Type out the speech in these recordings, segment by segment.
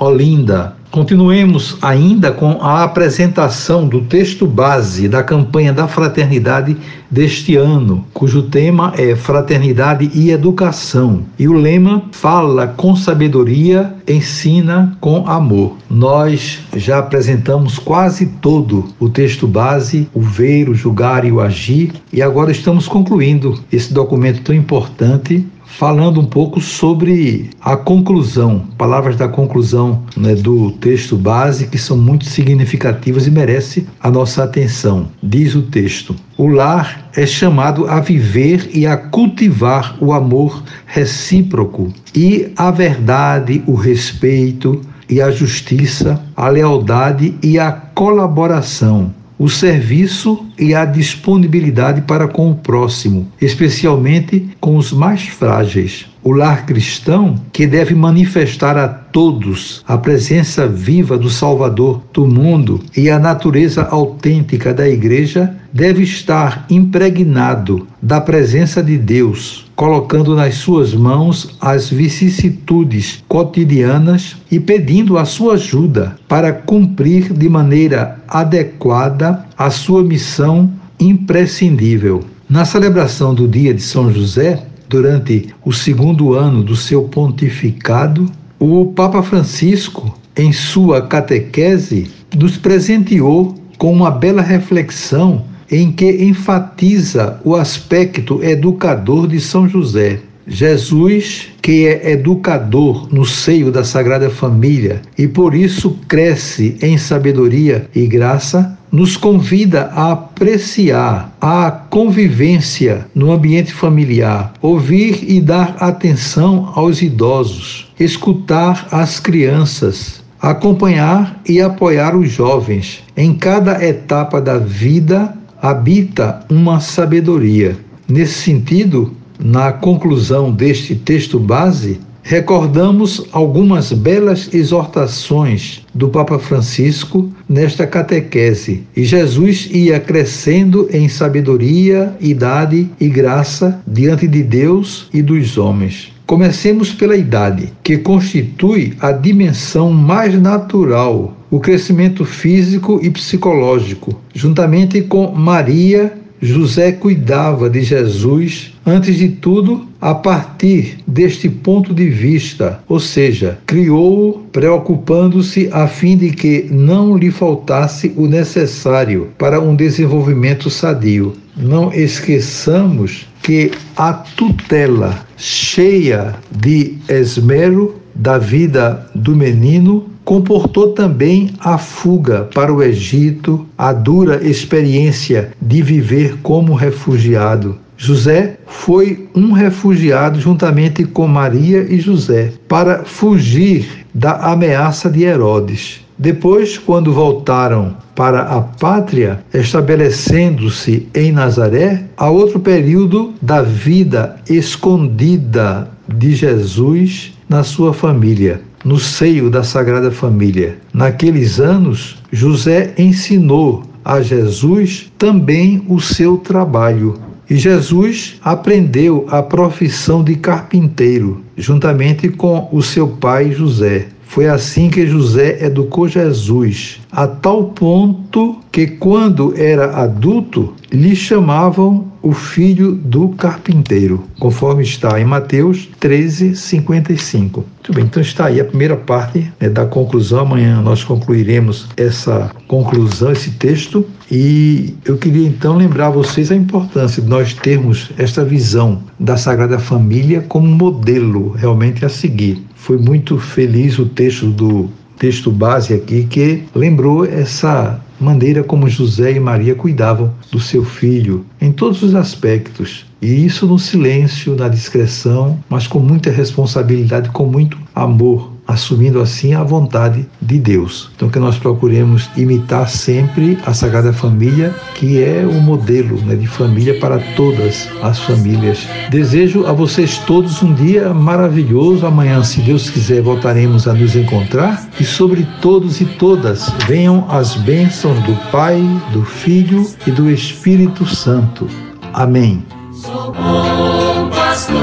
Olinda. Continuemos ainda com a apresentação do texto base da campanha da fraternidade deste ano, cujo tema é Fraternidade e Educação. E o lema fala com sabedoria, ensina com amor. Nós já apresentamos quase todo o texto base, o ver, o julgar e o agir, e agora estamos concluindo esse documento tão importante falando um pouco sobre a conclusão, palavras da conclusão né, do texto base que são muito significativas e merece a nossa atenção. Diz o texto: o lar é chamado a viver e a cultivar o amor recíproco e a verdade, o respeito e a justiça, a lealdade e a colaboração o serviço e a disponibilidade para com o próximo, especialmente com os mais frágeis. O lar cristão, que deve manifestar a todos a presença viva do Salvador do mundo e a natureza autêntica da Igreja, deve estar impregnado da presença de Deus, colocando nas suas mãos as vicissitudes cotidianas e pedindo a sua ajuda para cumprir de maneira adequada a sua missão imprescindível. Na celebração do dia de São José, durante o segundo ano do seu pontificado, o Papa Francisco, em sua catequese, nos presenteou com uma bela reflexão em que enfatiza o aspecto educador de São José. Jesus, que é educador no seio da Sagrada Família e por isso cresce em sabedoria e graça, nos convida a apreciar a convivência no ambiente familiar, ouvir e dar atenção aos idosos, escutar as crianças, acompanhar e apoiar os jovens. Em cada etapa da vida habita uma sabedoria. Nesse sentido, na conclusão deste texto base, recordamos algumas belas exortações do Papa Francisco nesta catequese. E Jesus ia crescendo em sabedoria, idade e graça diante de Deus e dos homens. Comecemos pela idade, que constitui a dimensão mais natural, o crescimento físico e psicológico, juntamente com Maria José cuidava de Jesus, antes de tudo, a partir deste ponto de vista, ou seja, criou-o preocupando-se a fim de que não lhe faltasse o necessário para um desenvolvimento sadio. Não esqueçamos que a tutela cheia de esmero da vida do menino comportou também a fuga para o Egito, a dura experiência de viver como refugiado. José foi um refugiado juntamente com Maria e José para fugir da ameaça de Herodes. Depois, quando voltaram para a pátria, estabelecendo-se em Nazaré, há outro período da vida escondida de Jesus na sua família no seio da Sagrada Família. Naqueles anos, José ensinou a Jesus também o seu trabalho. E Jesus aprendeu a profissão de carpinteiro, juntamente com o seu pai José. Foi assim que José educou Jesus, a tal ponto que, quando era adulto, lhe chamavam o filho do carpinteiro, conforme está em Mateus 13, 55. Muito bem, então está aí a primeira parte né, da conclusão. Amanhã nós concluiremos essa conclusão, esse texto. E eu queria então lembrar a vocês a importância de nós termos esta visão da Sagrada Família como modelo realmente a seguir. Foi muito feliz o texto do texto base aqui que lembrou essa maneira como José e Maria cuidavam do seu filho em todos os aspectos. E isso no silêncio, na discreção, mas com muita responsabilidade, com muito amor assumindo assim a vontade de Deus. Então que nós procuremos imitar sempre a Sagrada Família, que é o modelo né, de família para todas as famílias. Desejo a vocês todos um dia maravilhoso. Amanhã, se Deus quiser, voltaremos a nos encontrar e sobre todos e todas venham as bênçãos do Pai, do Filho e do Espírito Santo. Amém. Sou bom pastor,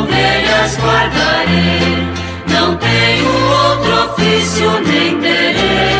ovelhas guardarei, não tenho outro ofício nem terei.